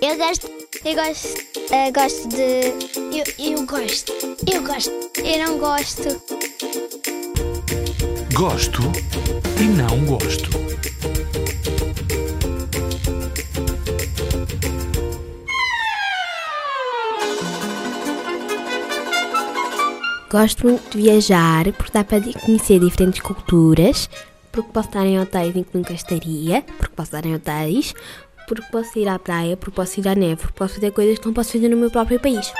Eu gosto. Eu gosto. eh, gosto de. Eu, eu gosto. Eu gosto. Eu não gosto. Gosto e não gosto. Gosto muito de viajar porque dá para conhecer diferentes culturas, porque posso estar em hotéis em que nunca estaria, porque posso estar em hotéis, porque posso ir à praia, porque posso ir à neve, porque posso fazer coisas que não posso fazer no meu próprio país.